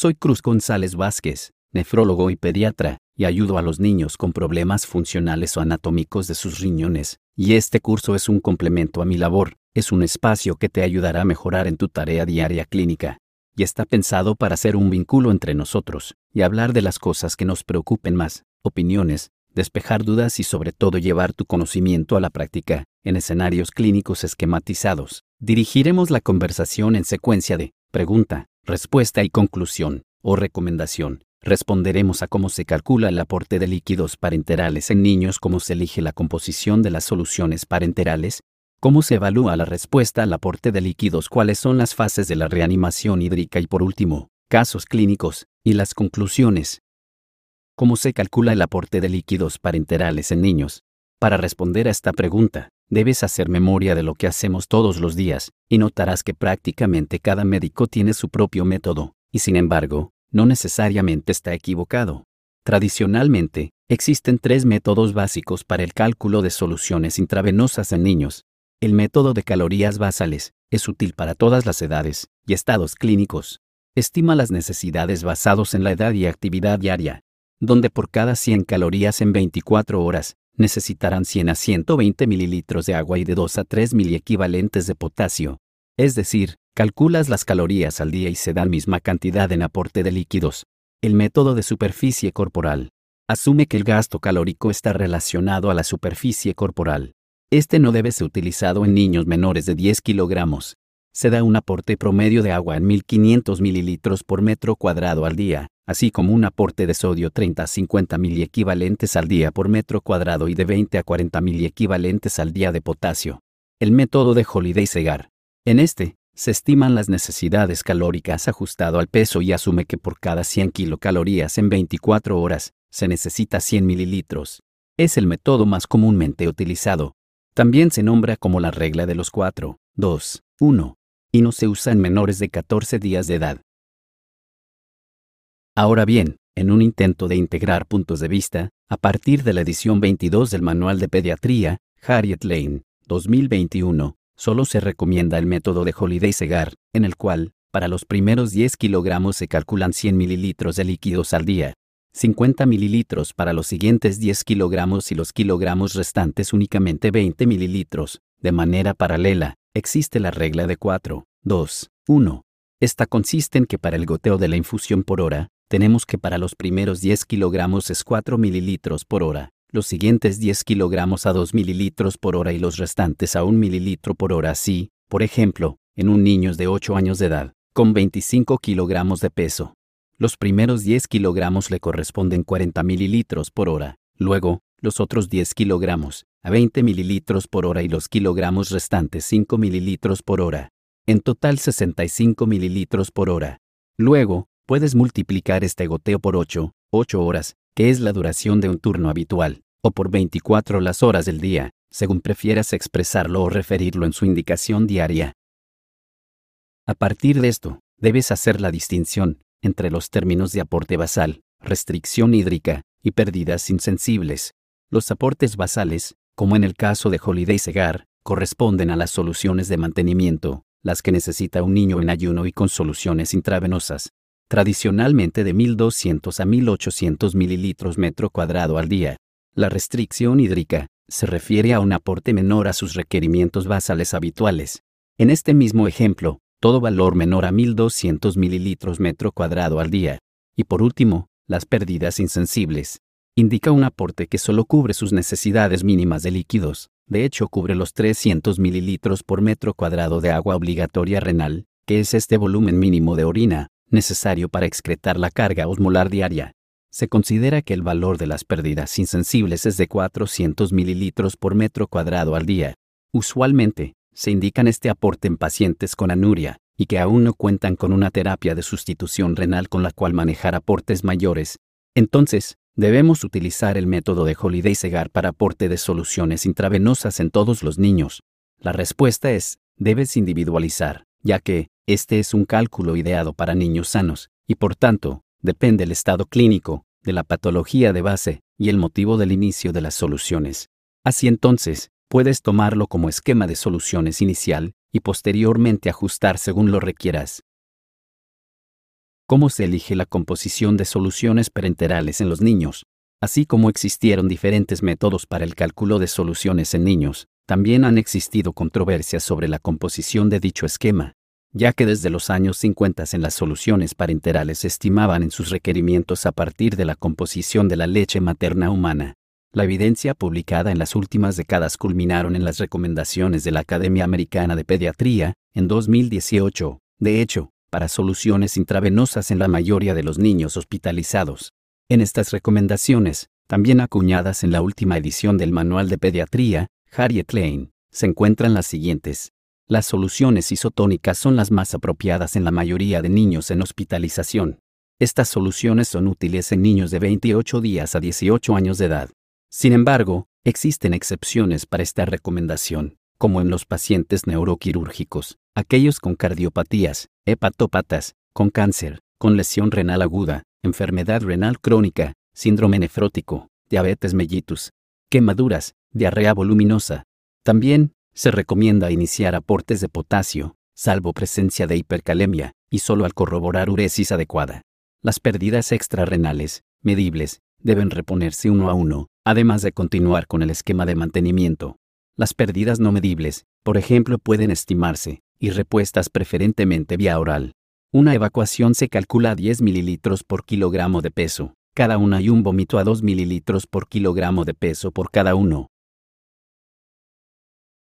Soy Cruz González Vázquez, nefrólogo y pediatra, y ayudo a los niños con problemas funcionales o anatómicos de sus riñones, y este curso es un complemento a mi labor, es un espacio que te ayudará a mejorar en tu tarea diaria clínica, y está pensado para ser un vínculo entre nosotros, y hablar de las cosas que nos preocupen más, opiniones, despejar dudas y sobre todo llevar tu conocimiento a la práctica, en escenarios clínicos esquematizados. Dirigiremos la conversación en secuencia de pregunta, respuesta y conclusión, o recomendación. Responderemos a cómo se calcula el aporte de líquidos parenterales en niños, cómo se elige la composición de las soluciones parenterales, cómo se evalúa la respuesta al aporte de líquidos, cuáles son las fases de la reanimación hídrica y por último, casos clínicos, y las conclusiones. ¿Cómo se calcula el aporte de líquidos parenterales en niños? Para responder a esta pregunta, debes hacer memoria de lo que hacemos todos los días, y notarás que prácticamente cada médico tiene su propio método, y sin embargo, no necesariamente está equivocado. Tradicionalmente, existen tres métodos básicos para el cálculo de soluciones intravenosas en niños. El método de calorías basales es útil para todas las edades y estados clínicos. Estima las necesidades basados en la edad y actividad diaria, donde por cada 100 calorías en 24 horas, necesitarán 100 a 120 mililitros de agua y de 2 a 3 miliequivalentes de potasio. Es decir, calculas las calorías al día y se da la misma cantidad en aporte de líquidos. El método de superficie corporal. Asume que el gasto calórico está relacionado a la superficie corporal. Este no debe ser utilizado en niños menores de 10 kilogramos. Se da un aporte promedio de agua en 1500 mililitros por metro cuadrado al día, así como un aporte de sodio 30 a 50 miliequivalentes al día por metro cuadrado y de 20 a 40 miliequivalentes al día de potasio. El método de Holiday Segar. En este, se estiman las necesidades calóricas ajustado al peso y asume que por cada 100 kilocalorías en 24 horas, se necesita 100 mililitros. Es el método más comúnmente utilizado. También se nombra como la regla de los 4, 2, 1, y no se usa en menores de 14 días de edad. Ahora bien, en un intento de integrar puntos de vista, a partir de la edición 22 del Manual de Pediatría, Harriet Lane, 2021, solo se recomienda el método de Holiday Segar, en el cual, para los primeros 10 kilogramos se calculan 100 mililitros de líquidos al día, 50 mililitros para los siguientes 10 kilogramos y los kilogramos restantes únicamente 20 mililitros. De manera paralela, existe la regla de 4, 2, 1. Esta consiste en que para el goteo de la infusión por hora, tenemos que para los primeros 10 kilogramos es 4 mililitros por hora, los siguientes 10 kilogramos a 2 mililitros por hora y los restantes a 1 mililitro por hora así, por ejemplo, en un niño de 8 años de edad, con 25 kilogramos de peso. Los primeros 10 kilogramos le corresponden 40 mililitros por hora, luego, los otros 10 kilogramos, a 20 mililitros por hora y los kilogramos restantes 5 mililitros por hora. En total 65 mililitros por hora. Luego, Puedes multiplicar este goteo por 8, 8 horas, que es la duración de un turno habitual, o por 24 las horas del día, según prefieras expresarlo o referirlo en su indicación diaria. A partir de esto, debes hacer la distinción entre los términos de aporte basal, restricción hídrica y pérdidas insensibles. Los aportes basales, como en el caso de Holiday Segar, corresponden a las soluciones de mantenimiento, las que necesita un niño en ayuno y con soluciones intravenosas, tradicionalmente de 1.200 a 1.800 mililitros metro cuadrado al día. La restricción hídrica se refiere a un aporte menor a sus requerimientos basales habituales. En este mismo ejemplo, todo valor menor a 1.200 mililitros metro cuadrado al día. Y por último, las pérdidas insensibles. Indica un aporte que solo cubre sus necesidades mínimas de líquidos. De hecho, cubre los 300 mililitros por metro cuadrado de agua obligatoria renal, que es este volumen mínimo de orina, necesario para excretar la carga osmolar diaria. Se considera que el valor de las pérdidas insensibles es de 400 mililitros por metro cuadrado al día. Usualmente, se indican este aporte en pacientes con anuria y que aún no cuentan con una terapia de sustitución renal con la cual manejar aportes mayores. Entonces, debemos utilizar el método de Holiday Segar para aporte de soluciones intravenosas en todos los niños. La respuesta es, debes individualizar, ya que, este es un cálculo ideado para niños sanos, y por tanto, depende el estado clínico, de la patología de base y el motivo del inicio de las soluciones. Así entonces, puedes tomarlo como esquema de soluciones inicial y posteriormente ajustar según lo requieras. cómo se elige la composición de soluciones parenterales en los niños. Así como existieron diferentes métodos para el cálculo de soluciones en niños, también han existido controversias sobre la composición de dicho esquema, ya que desde los años 50 en las soluciones parenterales se estimaban en sus requerimientos a partir de la composición de la leche materna humana. La evidencia publicada en las últimas décadas culminaron en las recomendaciones de la Academia Americana de Pediatría, en 2018, de hecho, para soluciones intravenosas en la mayoría de los niños hospitalizados. En estas recomendaciones, también acuñadas en la última edición del Manual de Pediatría, Harriet Lane, se encuentran las siguientes. Las soluciones isotónicas son las más apropiadas en la mayoría de niños en hospitalización. Estas soluciones son útiles en niños de 28 días a 18 años de edad. Sin embargo, existen excepciones para esta recomendación, como en los pacientes neuroquirúrgicos, aquellos con cardiopatías, hepatopatas, con cáncer, con lesión renal aguda, enfermedad renal crónica, síndrome nefrótico, diabetes mellitus, quemaduras, diarrea voluminosa. También se recomienda iniciar aportes de potasio, salvo presencia de hipercalemia, y solo al corroborar uresis adecuada. Las pérdidas extrarrenales, medibles, deben reponerse uno a uno, además de continuar con el esquema de mantenimiento. Las pérdidas no medibles, por ejemplo, pueden estimarse, y repuestas preferentemente vía oral. Una evacuación se calcula a 10 mililitros por kilogramo de peso, cada una y un vómito a 2 mililitros por kilogramo de peso por cada uno.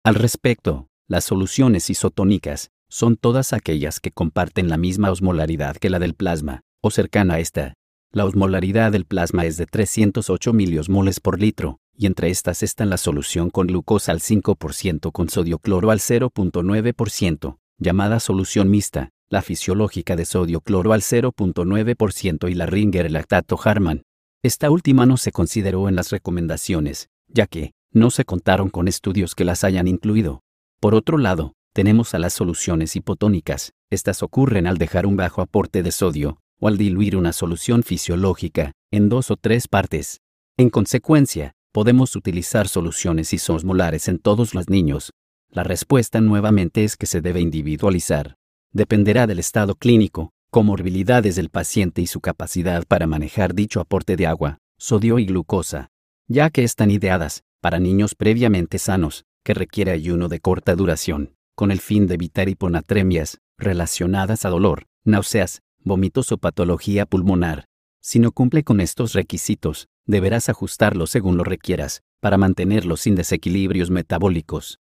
Al respecto, las soluciones isotónicas son todas aquellas que comparten la misma osmolaridad que la del plasma, o cercana a esta. La osmolaridad del plasma es de 308 miliosmoles por litro, y entre estas están la solución con glucosa al 5% con sodio cloro al 0.9%, llamada solución mixta, la fisiológica de sodio cloro al 0.9% y la Ringer lactato Harman. Esta última no se consideró en las recomendaciones, ya que no se contaron con estudios que las hayan incluido. Por otro lado, tenemos a las soluciones hipotónicas. Estas ocurren al dejar un bajo aporte de sodio, o al diluir una solución fisiológica, en dos o tres partes. En consecuencia, podemos utilizar soluciones isosmolares en todos los niños. La respuesta nuevamente es que se debe individualizar dependerá del estado clínico, comorbilidades del paciente y su capacidad para manejar dicho aporte de agua, sodio y glucosa, ya que están ideadas para niños previamente sanos, que requiere ayuno de corta duración, con el fin de evitar hiponatremias relacionadas a dolor, náuseas, vómitos o patología pulmonar. Si no cumple con estos requisitos, deberás ajustarlo según lo requieras, para mantenerlo sin desequilibrios metabólicos.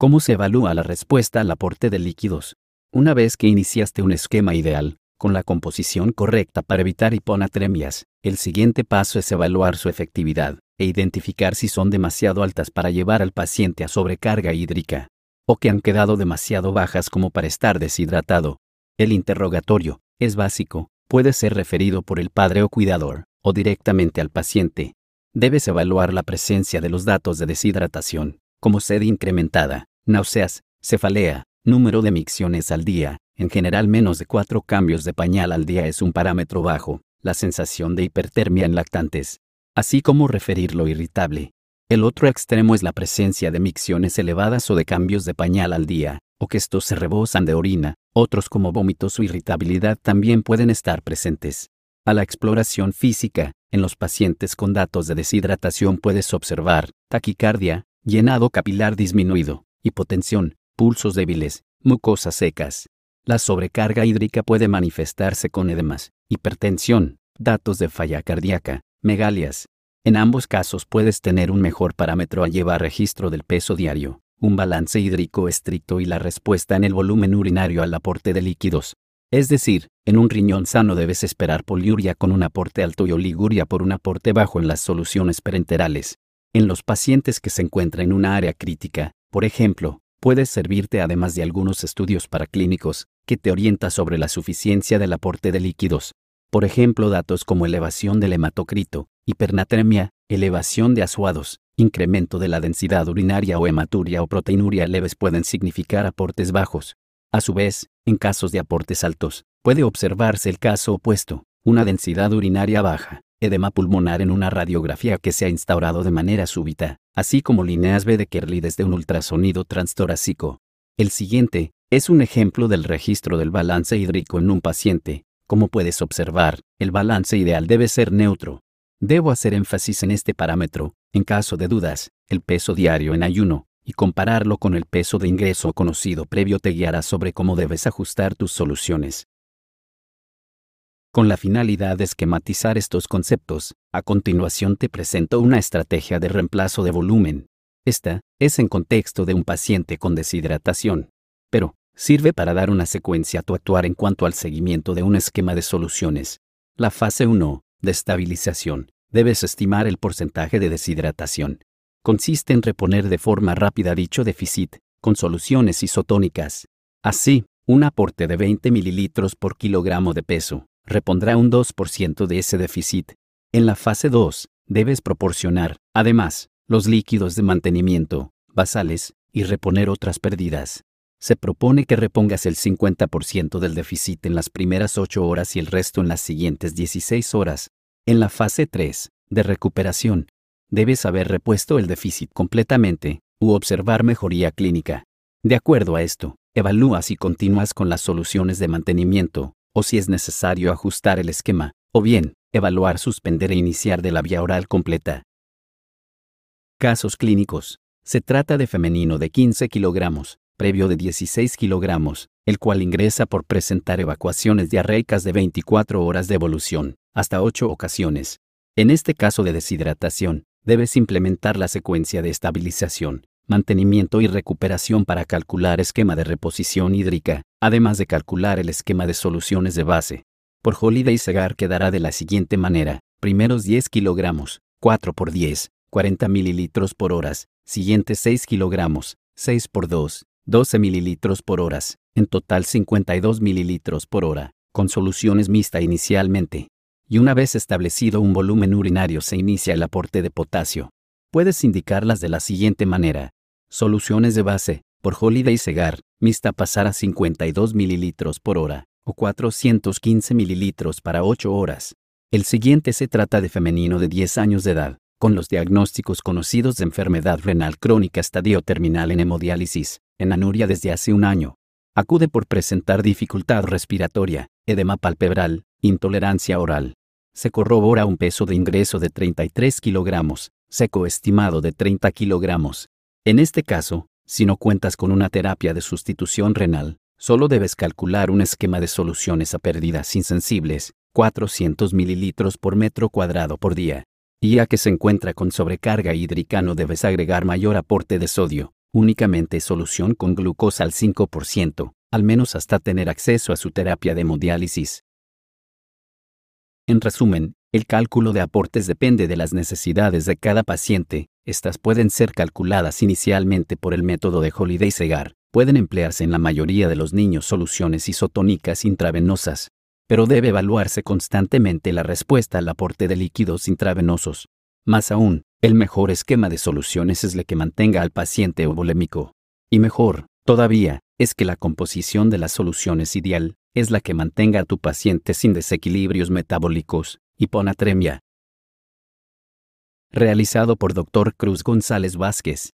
¿Cómo se evalúa la respuesta al aporte de líquidos? Una vez que iniciaste un esquema ideal, con la composición correcta para evitar hiponatremias, el siguiente paso es evaluar su efectividad e identificar si son demasiado altas para llevar al paciente a sobrecarga hídrica, o que han quedado demasiado bajas como para estar deshidratado. El interrogatorio es básico, puede ser referido por el padre o cuidador, o directamente al paciente. Debes evaluar la presencia de los datos de deshidratación, como sed incrementada, náuseas, cefalea, número de micciones al día, en general menos de cuatro cambios de pañal al día es un parámetro bajo, la sensación de hipertermia en lactantes, así como referir lo irritable. El otro extremo es la presencia de micciones elevadas o de cambios de pañal al día, o que estos se rebosan de orina, otros como vómitos o irritabilidad también pueden estar presentes. A la exploración física, en los pacientes con datos de deshidratación puedes observar taquicardia, llenado capilar disminuido, hipotensión, pulsos débiles, mucosas secas. La sobrecarga hídrica puede manifestarse con edemas, hipertensión, datos de falla cardíaca, megalias. En ambos casos puedes tener un mejor parámetro al llevar registro del peso diario, un balance hídrico estricto y la respuesta en el volumen urinario al aporte de líquidos. Es decir, en un riñón sano debes esperar poliuria con un aporte alto y oliguria por un aporte bajo en las soluciones parenterales. En los pacientes que se encuentran en una área crítica, por ejemplo, puedes servirte además de algunos estudios paraclínicos que te orienta sobre la suficiencia del aporte de líquidos. Por ejemplo, datos como elevación del hematocrito, hipernatremia, elevación de asuados, incremento de la densidad urinaria o hematuria o proteinuria leves pueden significar aportes bajos. A su vez, en casos de aportes altos, puede observarse el caso opuesto, una densidad urinaria baja, edema pulmonar en una radiografía que se ha instaurado de manera súbita, así como líneas B de Kerley desde un ultrasonido transtorácico. El siguiente es un ejemplo del registro del balance hídrico en un paciente. Como puedes observar, el balance ideal debe ser neutro. Debo hacer énfasis en este parámetro, en caso de dudas, el peso diario en ayuno, y compararlo con el peso de ingreso conocido previo te guiará sobre cómo debes ajustar tus soluciones. Con la finalidad de esquematizar estos conceptos, a continuación te presento una estrategia de reemplazo de volumen. Esta es en contexto de un paciente con deshidratación. Pero, sirve para dar una secuencia a tu actuar en cuanto al seguimiento de un esquema de soluciones. La fase 1, de estabilización, debes estimar el porcentaje de deshidratación. Consiste en reponer de forma rápida dicho déficit, con soluciones isotónicas. Así, un aporte de 20 mililitros por kilogramo de peso repondrá un 2% de ese déficit. En la fase 2, debes proporcionar, además, los líquidos de mantenimiento, basales, y reponer otras pérdidas. Se propone que repongas el 50% del déficit en las primeras 8 horas y el resto en las siguientes 16 horas. En la fase 3, de recuperación, debes haber repuesto el déficit completamente, u observar mejoría clínica. De acuerdo a esto, evalúa si continúas con las soluciones de mantenimiento, o si es necesario ajustar el esquema, o bien, evaluar suspender e iniciar de la vía oral completa. Casos clínicos. Se trata de femenino de 15 kilogramos, previo de 16 kilogramos, el cual ingresa por presentar evacuaciones diarreicas de 24 horas de evolución, hasta 8 ocasiones. En este caso de deshidratación, debes implementar la secuencia de estabilización, mantenimiento y recuperación para calcular esquema de reposición hídrica, además de calcular el esquema de soluciones de base. Por Holiday Segar quedará de la siguiente manera, primeros 10 kilogramos, 4 por 10, 40 mililitros por horas, siguientes 6 kilogramos, 6 por 2, 12 mililitros por horas, en total 52 mililitros por hora, con soluciones mixta inicialmente. Y una vez establecido un volumen urinario se inicia el aporte de potasio. Puedes indicarlas de la siguiente manera. Soluciones de base, por Holiday Segar, mixta pasar a 52 mililitros por hora, o 415 mililitros para 8 horas. El siguiente se trata de femenino de 10 años de edad, con los diagnósticos conocidos de enfermedad renal crónica estadio terminal en hemodiálisis, en anuria desde hace un año. Acude por presentar dificultad respiratoria, edema palpebral, intolerancia oral. Se corrobora un peso de ingreso de 33 kilogramos, seco estimado de 30 kilogramos, en este caso, si no cuentas con una terapia de sustitución renal, solo debes calcular un esquema de soluciones a pérdidas insensibles, 400 mililitros por metro cuadrado por día. Y ya que se encuentra con sobrecarga hídrica no debes agregar mayor aporte de sodio, únicamente solución con glucosa al 5%, al menos hasta tener acceso a su terapia de hemodiálisis. En resumen, el cálculo de aportes depende de las necesidades de cada paciente, estas pueden ser calculadas inicialmente por el método de Holiday-Segar. Pueden emplearse en la mayoría de los niños soluciones isotónicas intravenosas, pero debe evaluarse constantemente la respuesta al aporte de líquidos intravenosos. Más aún, el mejor esquema de soluciones es el que mantenga al paciente ovolémico. Y mejor, todavía, es que la composición de las soluciones ideal es la que mantenga a tu paciente sin desequilibrios metabólicos, hiponatremia, realizado por Dr. Cruz González Vázquez.